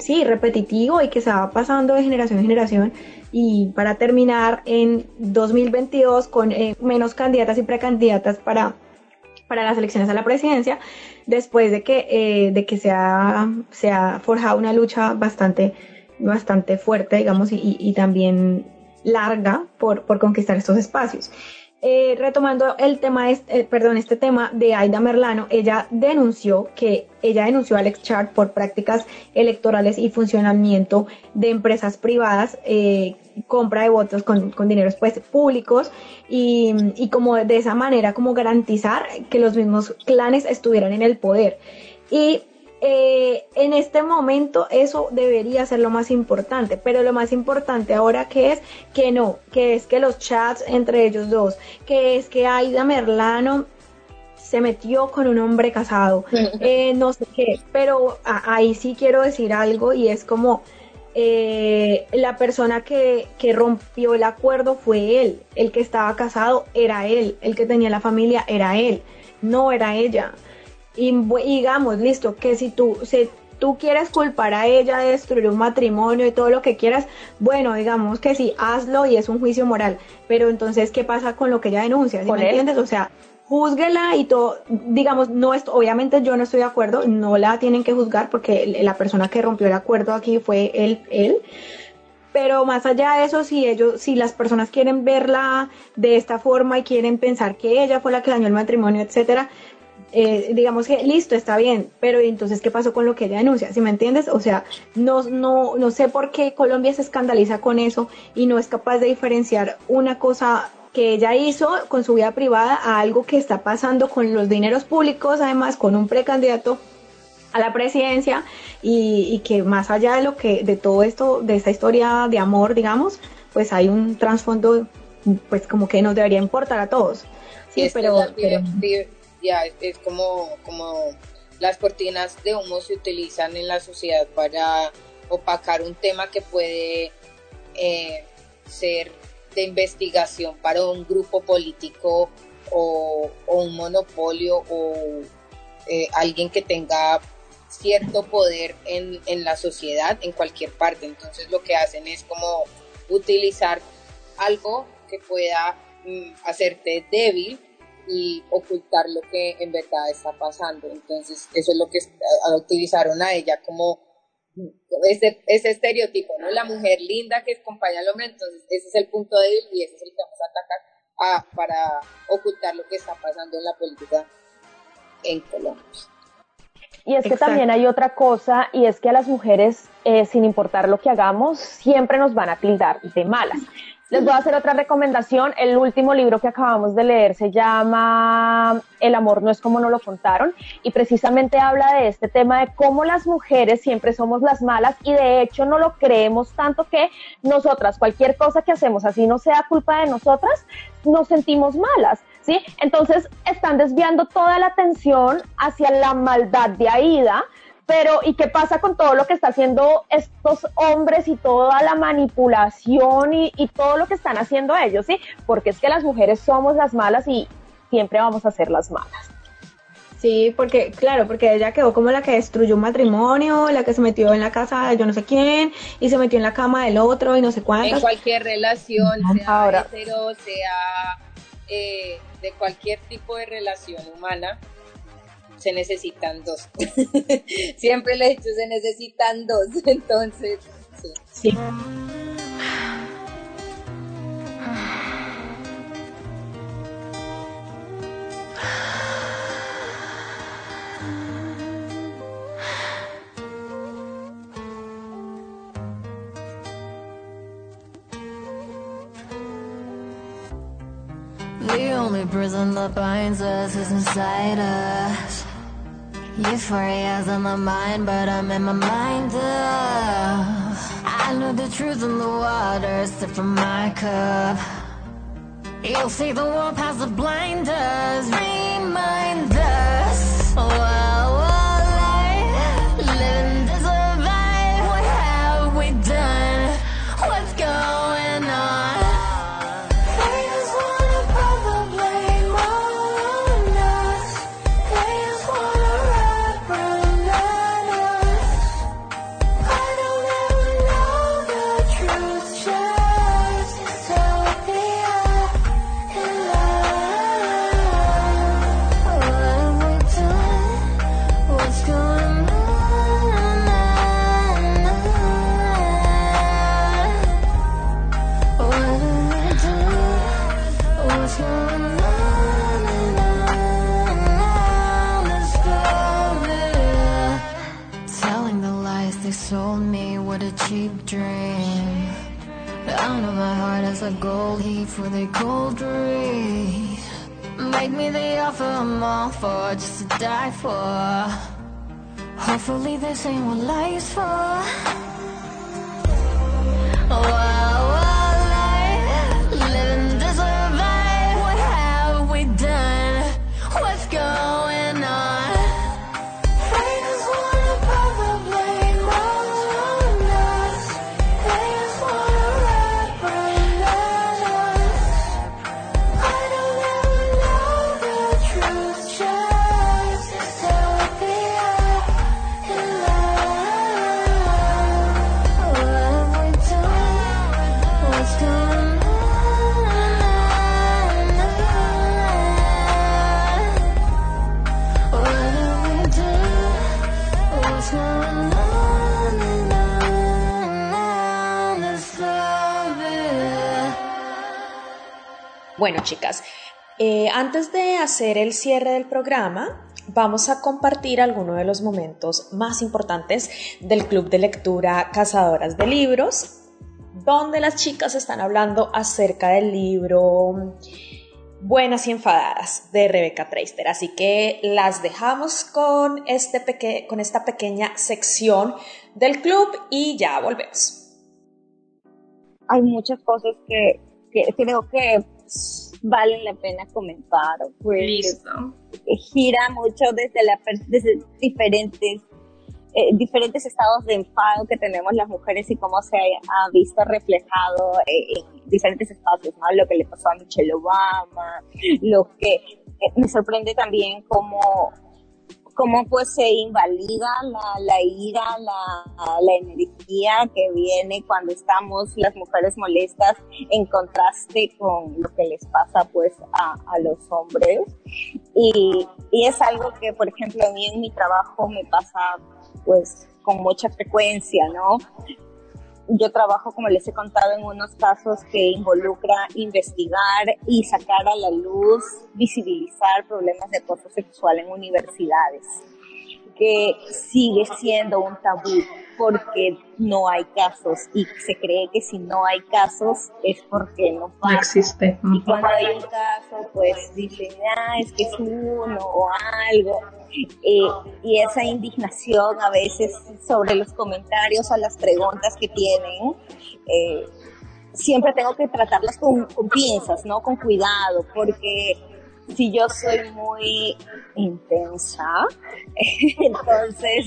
sí, repetitivo y que se va pasando de generación en generación y para terminar en 2022 con eh, menos candidatas y precandidatas para, para las elecciones a la presidencia, después de que, eh, de que se, ha, se ha forjado una lucha bastante, bastante fuerte, digamos, y, y también larga por, por conquistar estos espacios. Eh, retomando el tema, este, perdón, este tema de Aida Merlano, ella denunció que ella denunció a Alex Chart por prácticas electorales y funcionamiento de empresas privadas, eh, compra de votos con, con dineros pues, públicos y, y como de esa manera como garantizar que los mismos clanes estuvieran en el poder. Y eh, en este momento eso debería ser lo más importante, pero lo más importante ahora que es que no, que es que los chats entre ellos dos, que es que Aida Merlano se metió con un hombre casado, eh, no sé qué, pero ahí sí quiero decir algo y es como eh, la persona que, que rompió el acuerdo fue él, el que estaba casado era él, el que tenía la familia era él, no era ella. Y, digamos, listo, que si tú, si tú quieres culpar a ella de destruir un matrimonio y todo lo que quieras, bueno, digamos que sí, hazlo y es un juicio moral. Pero entonces, ¿qué pasa con lo que ella denuncia? ¿Sí me entiendes? O sea, júzguela y todo, digamos, no es, obviamente yo no estoy de acuerdo, no la tienen que juzgar porque la persona que rompió el acuerdo aquí fue él, él. Pero más allá de eso, si ellos, si las personas quieren verla de esta forma y quieren pensar que ella fue la que dañó el matrimonio, etcétera, eh, digamos que listo, está bien, pero entonces, ¿qué pasó con lo que ella denuncia? ¿Sí me entiendes? O sea, no, no, no sé por qué Colombia se escandaliza con eso y no es capaz de diferenciar una cosa que ella hizo con su vida privada a algo que está pasando con los dineros públicos, además con un precandidato a la presidencia y, y, que más allá de lo que de todo esto de esta historia de amor digamos pues hay un trasfondo pues como que nos debería importar a todos sí pero, pero es, como, como las cortinas de humo se utilizan en la sociedad para opacar un tema que puede eh, ser de investigación para un grupo político o, un monopolio o eh, alguien que tenga cierto poder en, en, la sociedad en cualquier parte. Entonces lo que hacen es como utilizar algo que pueda mm, hacerte débil y ocultar lo que en verdad está pasando. Entonces, eso es lo que utilizaron a ella como ese, ese estereotipo, ¿no? La mujer linda que acompaña al hombre, entonces ese es el punto débil y ese es el que vamos a atacar a, para ocultar lo que está pasando en la política en Colombia. Y es que también hay otra cosa, y es que a las mujeres, eh, sin importar lo que hagamos, siempre nos van a tildar de malas. Les voy a hacer otra recomendación. El último libro que acabamos de leer se llama El amor no es como nos lo contaron y precisamente habla de este tema de cómo las mujeres siempre somos las malas y de hecho no lo creemos tanto que nosotras, cualquier cosa que hacemos así no sea culpa de nosotras, nos sentimos malas. ¿Sí? Entonces están desviando toda la atención hacia la maldad de Aida, pero, ¿y qué pasa con todo lo que está haciendo estos hombres y toda la manipulación y, todo lo que están haciendo ellos, sí? Porque es que las mujeres somos las malas y siempre vamos a ser las malas. Sí, porque, claro, porque ella quedó como la que destruyó un matrimonio, la que se metió en la casa de yo no sé quién, y se metió en la cama del otro y no sé cuántas. En cualquier relación, sea Ahora. sea eh, de cualquier tipo de relación humana, se necesitan dos. Siempre le he dicho, se necesitan dos. Entonces, sí. sí. Euphoria's on my mind, but I'm in my mind. Uh, I know the truth in the water, sip from my cup. You'll see the world past the blinders, remind us. Bueno, chicas, eh, antes de hacer el cierre del programa, vamos a compartir algunos de los momentos más importantes del Club de Lectura Cazadoras de Libros, donde las chicas están hablando acerca del libro Buenas y Enfadadas de Rebecca Traister. Así que las dejamos con, este con esta pequeña sección del club y ya volvemos. Hay muchas cosas que, que que valen la pena comentar. Pues, Listo. Gira mucho desde, la, desde diferentes, eh, diferentes estados de enfado que tenemos las mujeres y cómo se ha visto reflejado eh, en diferentes espacios, ¿no? Lo que le pasó a Michelle Obama, lo que eh, me sorprende también cómo cómo pues se invalida la, ira, la, energía que viene cuando estamos las mujeres molestas en contraste con lo que les pasa pues a, a los hombres. Y, y, es algo que, por ejemplo, a mí en mi trabajo me pasa pues con mucha frecuencia, ¿no? Yo trabajo, como les he contado, en unos casos que involucra investigar y sacar a la luz, visibilizar problemas de acoso sexual en universidades, que sigue siendo un tabú porque no hay casos y se cree que si no hay casos es porque no pasa. No existe. Y cuando hay un caso, pues dicen, ah, es que es uno o algo. Eh, y esa indignación a veces sobre los comentarios o las preguntas que tienen, eh, siempre tengo que tratarlas con, con pinzas, ¿no? Con cuidado, porque si yo soy muy intensa, entonces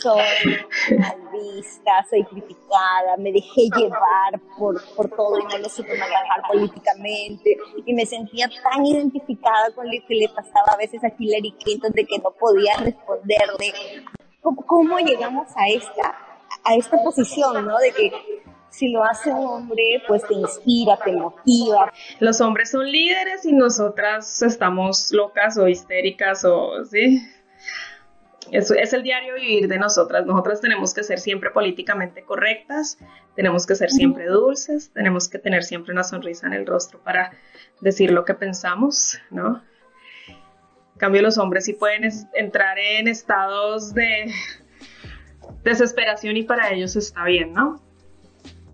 soy mal vista, soy criticada, me dejé llevar por, por todo y no lo supe manejar políticamente y me sentía tan identificada con lo que le pasaba a veces a Hillary Clinton de que no podía responderle. ¿Cómo, cómo llegamos a esta, a esta posición, ¿no? De que si lo hace un hombre, pues te inspira, te motiva. Los hombres son líderes y nosotras estamos locas o histéricas o, ¿sí? es, es el diario vivir de nosotras. Nosotras tenemos que ser siempre políticamente correctas, tenemos que ser siempre dulces, tenemos que tener siempre una sonrisa en el rostro para decir lo que pensamos, ¿no? En cambio, los hombres sí pueden entrar en estados de desesperación y para ellos está bien, ¿no?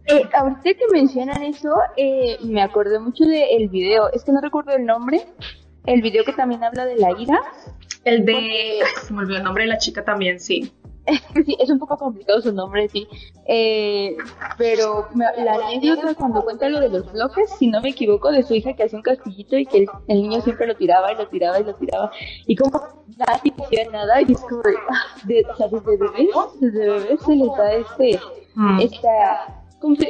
Eh, ahorita que mencionan eso, eh, me acordé mucho del video, es que no recuerdo el nombre, el video que también habla de la ira. El de... se me olvidó el nombre de la chica también, sí. sí, es un poco complicado su nombre, sí. Eh, pero la anécdota cuando cuenta lo de los bloques, si no me equivoco, de su hija que hacía un castillito y que el, niño siempre lo tiraba y lo tiraba y lo tiraba. Y como nadie hacía nada y es como de, ah, de o sea, desde bebés, desde bebés se les da este, mm. esta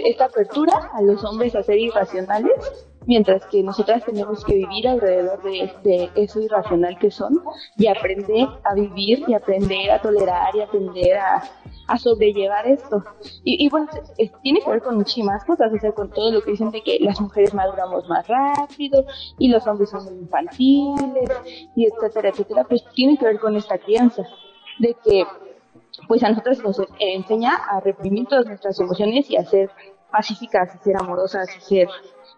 esta apertura a los hombres a ser irracionales, mientras que nosotras tenemos que vivir alrededor de, eso irracional que son y aprender a vivir y aprender a tolerar y aprender a, sobrellevar esto. Y, bueno, tiene que ver con muchísimas cosas, o sea, con todo lo que dicen de que las mujeres maduramos más rápido y los hombres son infantiles y etcétera, etcétera, pues tiene que ver con esta crianza de que pues a nosotros nos enseña a reprimir todas nuestras emociones y a ser pacíficas, y ser amorosas, y ser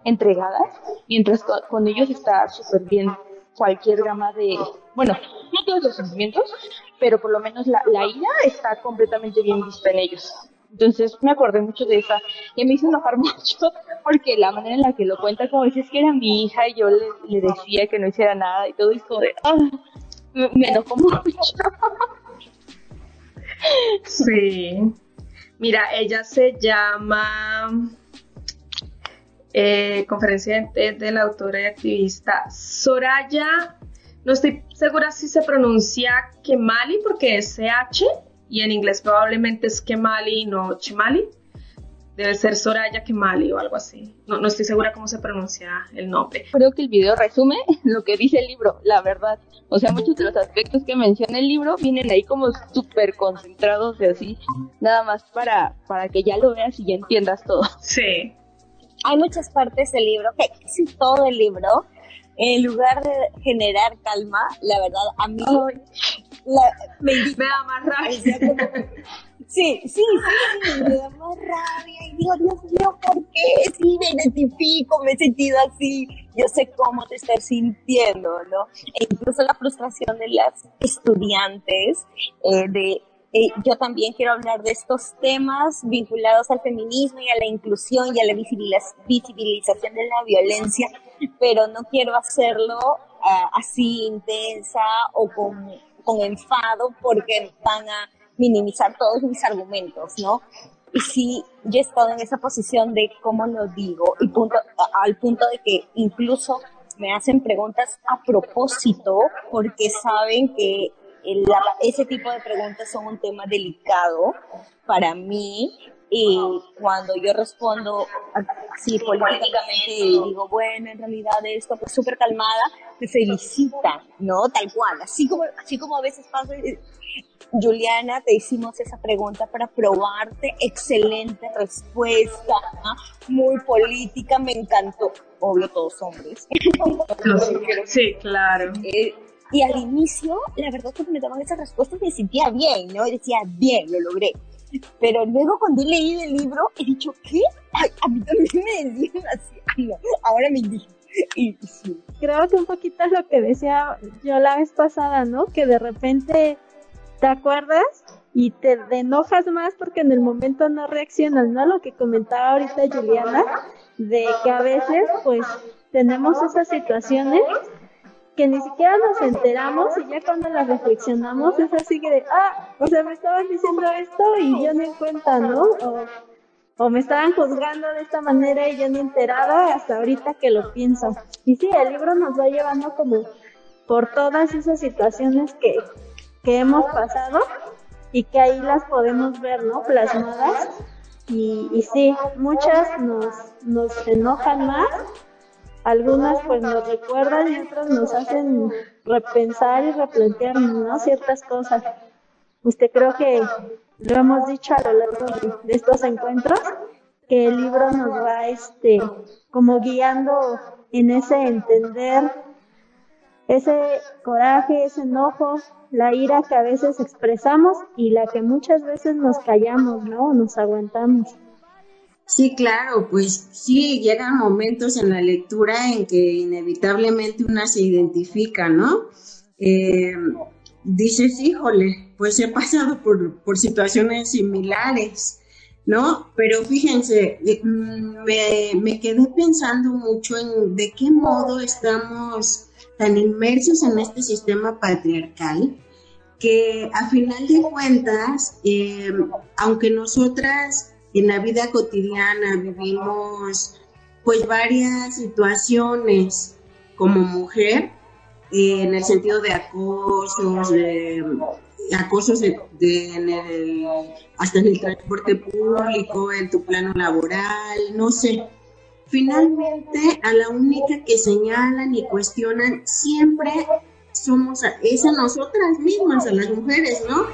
entregadas, mientras con ellos está súper bien cualquier gama de, bueno, no todos los sentimientos, pero por lo menos la, ira está completamente bien vista en ellos. Entonces me acordé mucho de esa y me hizo enojar mucho porque la manera en la que lo cuenta, como dices que era mi hija y yo le, decía que no hiciera nada y todo, y como de, ah, me, me mucho. Sí. Mira, ella se llama eh, conferencia de, la autora y activista Soraya. No estoy segura si se pronuncia Kemali porque es CH y en inglés probablemente es Kemali, no Chemali. Debe ser Soraya Kemali o algo así. No, no estoy segura cómo se pronuncia el nombre. Creo que el video resume lo que dice el libro, la verdad. O sea, muchos de los aspectos que menciona el libro vienen ahí como súper concentrados y así, nada más para, para que ya lo veas y ya entiendas todo. Sí. Hay muchas partes del libro, que casi todo el libro, en lugar de generar calma, la verdad, a mí me, da más rabia. Sí, sí, sí, me da más rabia y digo, Dios mío, ¿por qué? Sí, me identifico, me he sentido así, yo sé cómo te estás sintiendo, ¿no? E incluso la frustración de las estudiantes, eh, de eh, yo también quiero hablar de estos temas vinculados al feminismo y a la inclusión y a la visibilización de la violencia, pero no quiero hacerlo ah, así intensa o con, con enfado porque van a minimizar todos mis argumentos, ¿no? Y sí, yo he estado en esa posición de cómo lo digo, y punto, al punto de que incluso me hacen preguntas a propósito porque saben que ese tipo de preguntas son un tema delicado para mí y cuando yo respondo así políticamente y digo, bueno, en realidad esto, pues súper calmada, me felicitan, ¿no? Tal cual, así como, así como a veces pasa, Juliana, te hicimos esa pregunta para probarte. Excelente respuesta, muy política, me encantó. Obvio, todos hombres. sí, claro. Eh, y al inicio, la verdad, cuando me daban esas respuestas me sentía bien, ¿no? decía, bien, lo logré. Pero luego cuando he leído el libro, he dicho, ¿qué? a mí también me decían así. ahora me indigno. Y, Creo que un poquito es lo que decía yo la vez pasada, ¿no? Que de repente ¿Te acuerdas? Y te enojas más porque en el momento no reaccionas, ¿no? Lo que comentaba ahorita Juliana, de que a veces pues tenemos esas situaciones que ni siquiera nos enteramos y ya cuando las reflexionamos es así que de, ah, o sea, me estaban diciendo esto y yo ni en cuenta, ¿no? O, o me estaban juzgando de esta manera y yo ni enterada hasta ahorita que lo pienso. Y sí, el libro nos va llevando como por todas esas situaciones que, que hemos pasado y que ahí las podemos ver, ¿no? Plasmadas. Y, sí, muchas nos, nos enojan más, algunas pues nos recuerdan y otras nos hacen repensar y replantear, ¿no? Ciertas cosas. Usted creo que lo hemos dicho a lo largo de estos encuentros, que el libro nos va este como guiando en ese entender ese coraje, ese enojo, la ira que a veces expresamos y la que muchas veces nos callamos, ¿no? Nos aguantamos. Sí, claro, pues sí, llegan momentos en la lectura en que inevitablemente una se identifica, ¿no? Eh, dices, híjole, pues he pasado por, por situaciones similares, ¿no? Pero fíjense, eh, mm, me, me quedé pensando mucho en de qué modo estamos tan inmersos en este sistema patriarcal que a final de cuentas, eh, aunque nosotras en la vida cotidiana vivimos pues varias situaciones como mujer, eh, en el sentido de acosos, de, acosos de, hasta en el transporte público, en tu plano laboral, no sé. Finalmente, a la única que señalan y cuestionan siempre somos es a nosotras mismas, a las mujeres, ¿no?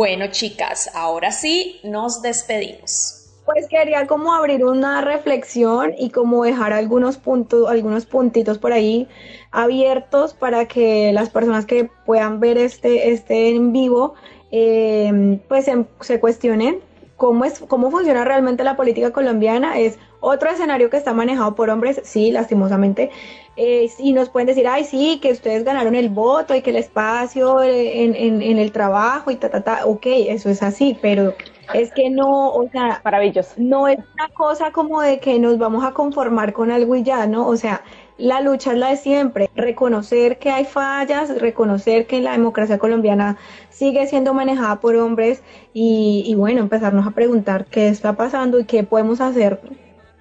Bueno, chicas, ahora sí nos despedimos. Pues quería como abrir una reflexión y como dejar algunos puntos, algunos puntitos por ahí abiertos para que las personas que puedan ver este, este en vivo, eh, pues se, se cuestionen cómo es, cómo funciona realmente la política colombiana. Es otro escenario que está manejado por hombres, sí, lastimosamente, eh, y nos pueden decir, ay, sí, que ustedes ganaron el voto y que el espacio eh, en, en, el trabajo y ta, ta, ta, ok, eso es así, pero es que no, o sea, maravilloso. No es una cosa como de que nos vamos a conformar con algo y ya, ¿no? O sea, la lucha es la de siempre, reconocer que hay fallas, reconocer que la democracia colombiana sigue siendo manejada por hombres y, bueno, empezarnos a preguntar qué está pasando y qué podemos hacer,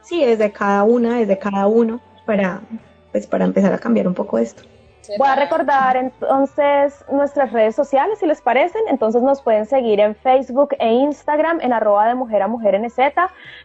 sí, desde cada una, desde cada uno, para, pues para empezar a cambiar un poco esto. Voy a recordar entonces nuestras redes sociales, si les parecen. Entonces nos pueden seguir en Facebook e Instagram en arroba de mujer a mujer NZ.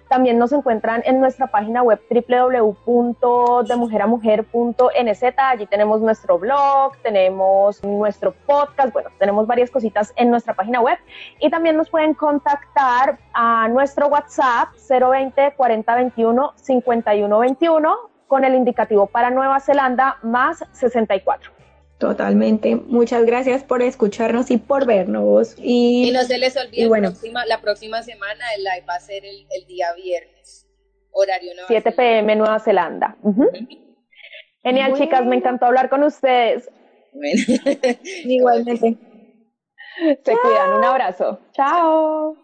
También nos encuentran en nuestra página web www.demujeramujer.nz. Allí tenemos nuestro blog, tenemos nuestro podcast, bueno, tenemos varias cositas en nuestra página web. Y también nos pueden contactar a nuestro WhatsApp 020 4021 5121 con el indicativo para Nueva Zelanda más 64. Totalmente. Muchas gracias por escucharnos y por vernos. Y, no se les olvide, bueno. la, próxima, semana el live va a ser el, día viernes, horario Nueva 7 pm Nueva Zelanda. Genial, chicas, me encantó hablar con ustedes. Igualmente. Se cuidan, un abrazo. Chao.